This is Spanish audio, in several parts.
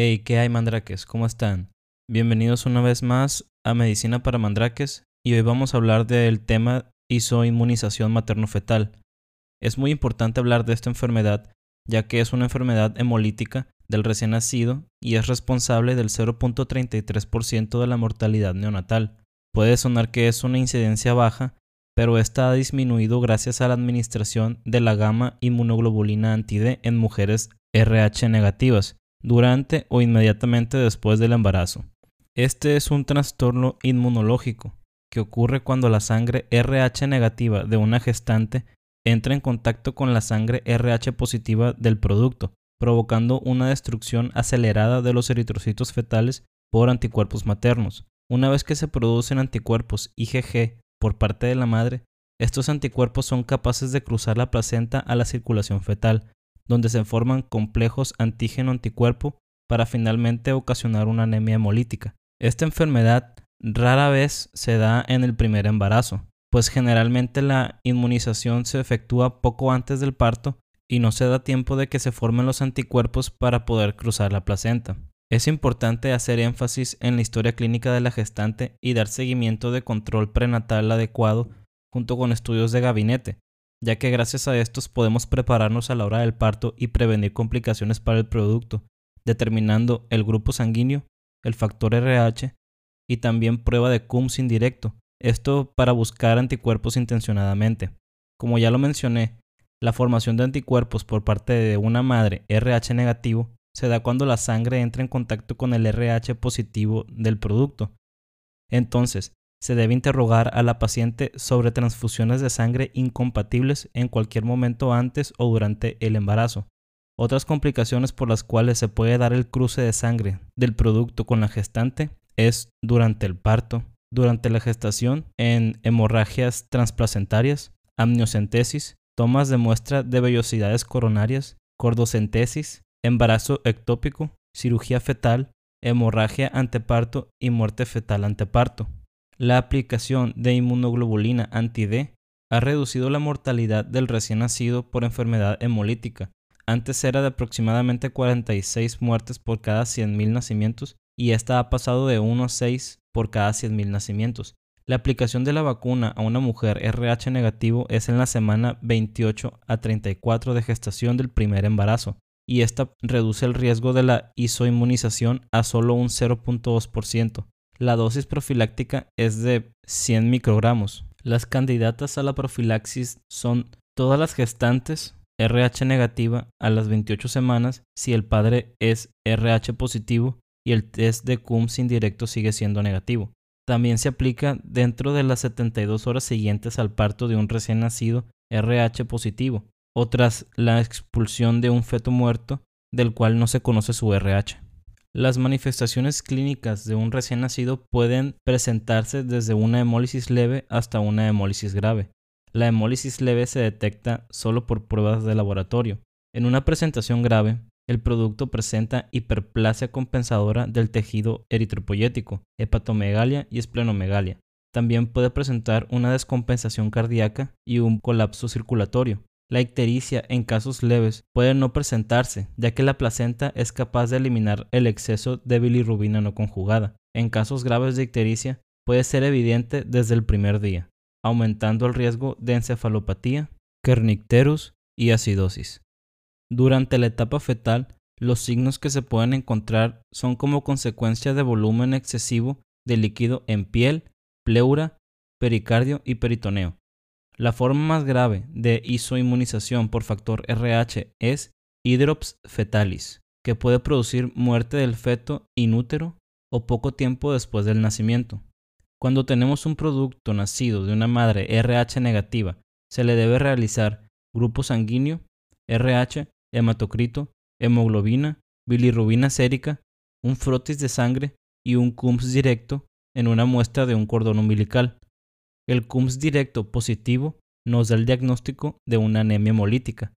Hey, ¿qué hay mandrakes? ¿Cómo están? Bienvenidos una vez más a Medicina para Mandrakes y hoy vamos a hablar del tema isoinmunización materno-fetal. Es muy importante hablar de esta enfermedad ya que es una enfermedad hemolítica del recién nacido y es responsable del 0.33% de la mortalidad neonatal. Puede sonar que es una incidencia baja, pero esta ha disminuido gracias a la administración de la gamma inmunoglobulina anti-D en mujeres RH negativas, durante o inmediatamente después del embarazo. Este es un trastorno inmunológico que ocurre cuando la sangre RH negativa de una gestante entra en contacto con la sangre RH positiva del producto, provocando una destrucción acelerada de los eritrocitos fetales por anticuerpos maternos. Una vez que se producen anticuerpos IgG por parte de la madre, estos anticuerpos son capaces de cruzar la placenta a la circulación fetal, donde se forman complejos antígeno-anticuerpo para finalmente ocasionar una anemia hemolítica. Esta enfermedad rara vez se da en el primer embarazo, pues generalmente la inmunización se efectúa poco antes del parto y no se da tiempo de que se formen los anticuerpos para poder cruzar la placenta. Es importante hacer énfasis en la historia clínica de la gestante y dar seguimiento de control prenatal adecuado junto con estudios de gabinete, ya que gracias a estos podemos prepararnos a la hora del parto y prevenir complicaciones para el producto, determinando el grupo sanguíneo, el factor RH y también prueba de CUMS indirecto, esto para buscar anticuerpos intencionadamente. Como ya lo mencioné, la formación de anticuerpos por parte de una madre RH negativo se da cuando la sangre entra en contacto con el RH positivo del producto. Entonces, se debe interrogar a la paciente sobre transfusiones de sangre incompatibles en cualquier momento antes o durante el embarazo. Otras complicaciones por las cuales se puede dar el cruce de sangre del producto con la gestante es durante el parto, durante la gestación en hemorragias transplacentarias, amniocentesis, tomas de muestra de vellosidades coronarias, cordocentesis, embarazo ectópico, cirugía fetal, hemorragia anteparto y muerte fetal anteparto. La aplicación de inmunoglobulina anti-D ha reducido la mortalidad del recién nacido por enfermedad hemolítica. Antes era de aproximadamente 46 muertes por cada 100.000 nacimientos y esta ha pasado de 1 a 6 por cada 100.000 nacimientos. La aplicación de la vacuna a una mujer RH negativo es en la semana 28 a 34 de gestación del primer embarazo y esta reduce el riesgo de la isoinmunización a solo un 0.2%. La dosis profiláctica es de 100 microgramos. Las candidatas a la profilaxis son todas las gestantes RH negativa a las 28 semanas si el padre es RH positivo y el test de CUMS indirecto sigue siendo negativo. También se aplica dentro de las 72 horas siguientes al parto de un recién nacido RH positivo o tras la expulsión de un feto muerto del cual no se conoce su RH. Las manifestaciones clínicas de un recién nacido pueden presentarse desde una hemólisis leve hasta una hemólisis grave. La hemólisis leve se detecta solo por pruebas de laboratorio. En una presentación grave, el producto presenta hiperplasia compensadora del tejido eritropoyético, hepatomegalia y esplenomegalia. También puede presentar una descompensación cardíaca y un colapso circulatorio. La ictericia en casos leves puede no presentarse, ya que la placenta es capaz de eliminar el exceso de bilirrubina no conjugada. En casos graves de ictericia puede ser evidente desde el primer día, aumentando el riesgo de encefalopatía, kernicterus y acidosis. Durante la etapa fetal, los signos que se pueden encontrar son como consecuencia de volumen excesivo de líquido en piel, pleura, pericardio y peritoneo. La forma más grave de isoinmunización por factor RH es hidrops fetalis, que puede producir muerte del feto inútero o poco tiempo después del nacimiento. Cuando tenemos un producto nacido de una madre RH negativa, se le debe realizar grupo sanguíneo, RH, hematocrito, hemoglobina, bilirrubina sérica, un frotis de sangre y un CUMS directo en una muestra de un cordón umbilical. El CUMS directo positivo nos da el diagnóstico de una anemia hemolítica.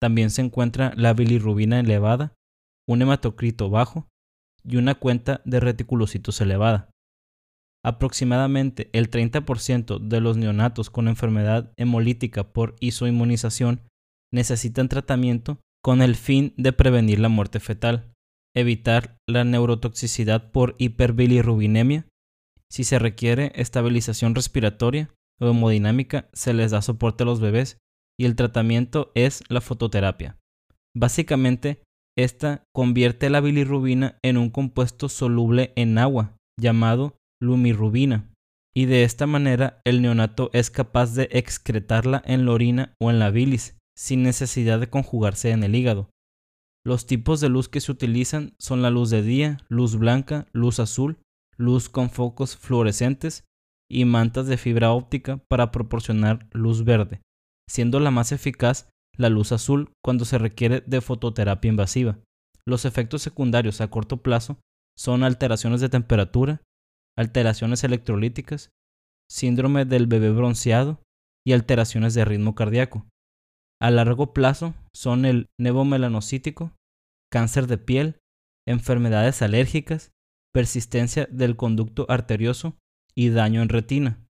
También se encuentra la bilirrubina elevada, un hematocrito bajo y una cuenta de reticulocitos elevada. Aproximadamente el 30% de los neonatos con enfermedad hemolítica por isoinmunización necesitan tratamiento con el fin de prevenir la muerte fetal. evitar la neurotoxicidad por hiperbilirrubinemia. Si se requiere estabilización respiratoria o hemodinámica, se les da soporte a los bebés y el tratamiento es la fototerapia. Básicamente, esta convierte la bilirrubina en un compuesto soluble en agua llamado lumirrubina y de esta manera el neonato es capaz de excretarla en la orina o en la bilis sin necesidad de conjugarse en el hígado. Los tipos de luz que se utilizan son la luz de día, luz blanca, luz azul, luz con focos fluorescentes y mantas de fibra óptica para proporcionar luz verde, siendo la más eficaz la luz azul cuando se requiere de fototerapia invasiva. Los efectos secundarios a corto plazo son alteraciones de temperatura, alteraciones electrolíticas, síndrome del bebé bronceado y alteraciones de ritmo cardíaco. A largo plazo son el nevomelanocítico, cáncer de piel, enfermedades alérgicas, persistencia del conducto arterioso y daño en retina.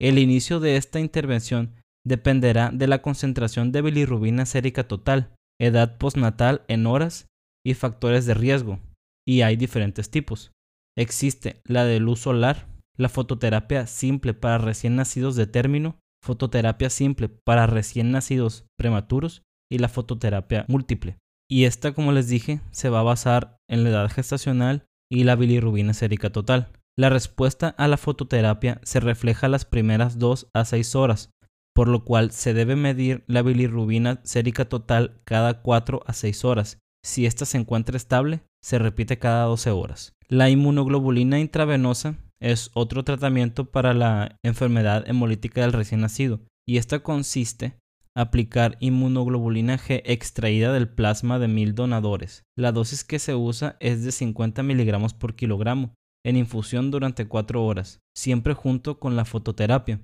El inicio de esta intervención dependerá de la concentración de bilirrubina sérica total, edad postnatal en horas y factores de riesgo, y hay diferentes tipos. Existe la de luz solar, la fototerapia simple para recién nacidos de término, fototerapia simple para recién nacidos prematuros y la fototerapia múltiple. Y esta, como les dije, se va a basar en la edad gestacional y la bilirrubina sérica total. La respuesta a la fototerapia se refleja las primeras 2 a 6 horas, por lo cual se debe medir la bilirrubina sérica total cada 4 a 6 horas. Si ésta se encuentra estable, se repite cada 12 horas. La inmunoglobulina intravenosa es otro tratamiento para la enfermedad hemolítica del recién nacido y esta consiste aplicar inmunoglobulina G extraída del plasma de mil donadores. La dosis que se usa es de 50 miligramos por kilogramo en infusión durante 4 horas, siempre junto con la fototerapia.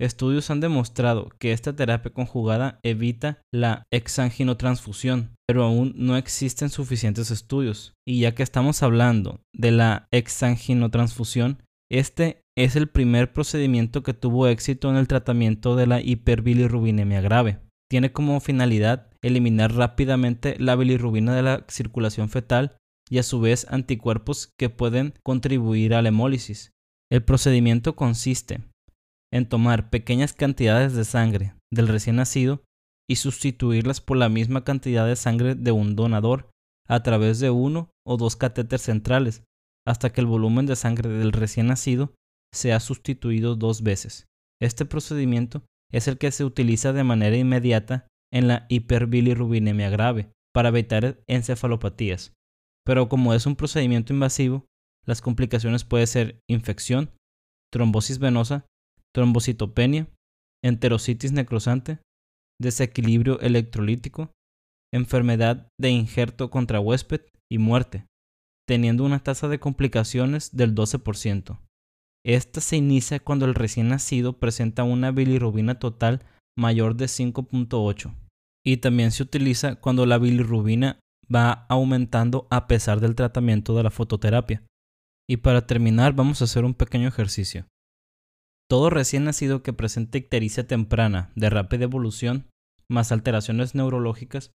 Estudios han demostrado que esta terapia conjugada evita la exanginotransfusión, pero aún no existen suficientes estudios. Y ya que estamos hablando de la exanginotransfusión, este es el primer procedimiento que tuvo éxito en el tratamiento de la hiperbilirrubinemia grave. Tiene como finalidad eliminar rápidamente la bilirrubina de la circulación fetal y a su vez anticuerpos que pueden contribuir a la hemólisis. El procedimiento consiste en tomar pequeñas cantidades de sangre del recién nacido y sustituirlas por la misma cantidad de sangre de un donador a través de uno o dos catéteres centrales hasta que el volumen de sangre del recién nacido sea sustituido dos veces. Este procedimiento es el que se utiliza de manera inmediata en la hiperbilirrubinemia grave para evitar encefalopatías. Pero como es un procedimiento invasivo, las complicaciones pueden ser infección, trombosis venosa trombocitopenia, enterocitis necrosante, desequilibrio electrolítico, enfermedad de injerto contra huésped y muerte, teniendo una tasa de complicaciones del 12%. Esta se inicia cuando el recién nacido presenta una bilirrubina total mayor de 5.8 y también se utiliza cuando la bilirrubina va aumentando a pesar del tratamiento de la fototerapia. Y para terminar vamos a hacer un pequeño ejercicio. Todo recién nacido que presente ictericia temprana de rápida evolución, más alteraciones neurológicas,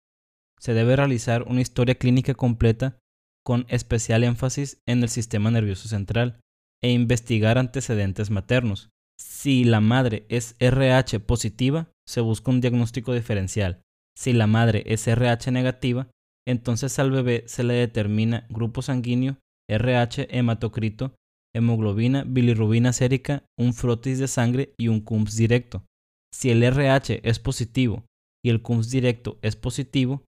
se debe realizar una historia clínica completa con especial énfasis en el sistema nervioso central e investigar antecedentes maternos. Si la madre es RH positiva, se busca un diagnóstico diferencial. Si la madre es RH negativa, entonces al bebé se le determina grupo sanguíneo, RH hematocrito hemoglobina, bilirrubina sérica, un frotis de sangre y un CUMS directo. Si el RH es positivo y el CUMS directo es positivo,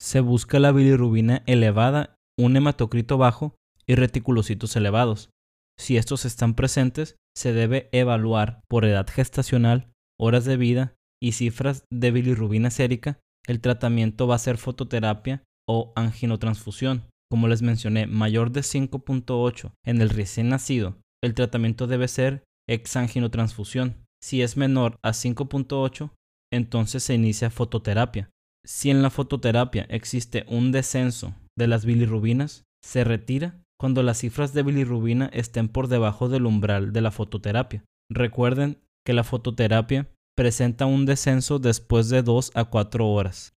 se busca la bilirrubina elevada, un hematocrito bajo y reticulocitos elevados. Si estos están presentes, se debe evaluar por edad gestacional, horas de vida y cifras de bilirrubina sérica. El tratamiento va a ser fototerapia o anginotransfusión. Como les mencioné, mayor de 5.8 en el recién nacido, el tratamiento debe ser exanginotransfusión. Si es menor a 5.8, entonces se inicia fototerapia. Si en la fototerapia existe un descenso de las bilirrubinas, se retira cuando las cifras de bilirrubina estén por debajo del umbral de la fototerapia. Recuerden que la fototerapia presenta un descenso después de 2 a 4 horas.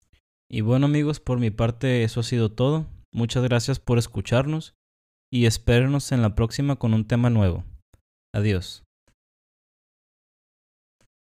Y bueno amigos, por mi parte eso ha sido todo. Muchas gracias por escucharnos y espérenos en la próxima con un tema nuevo. Adiós.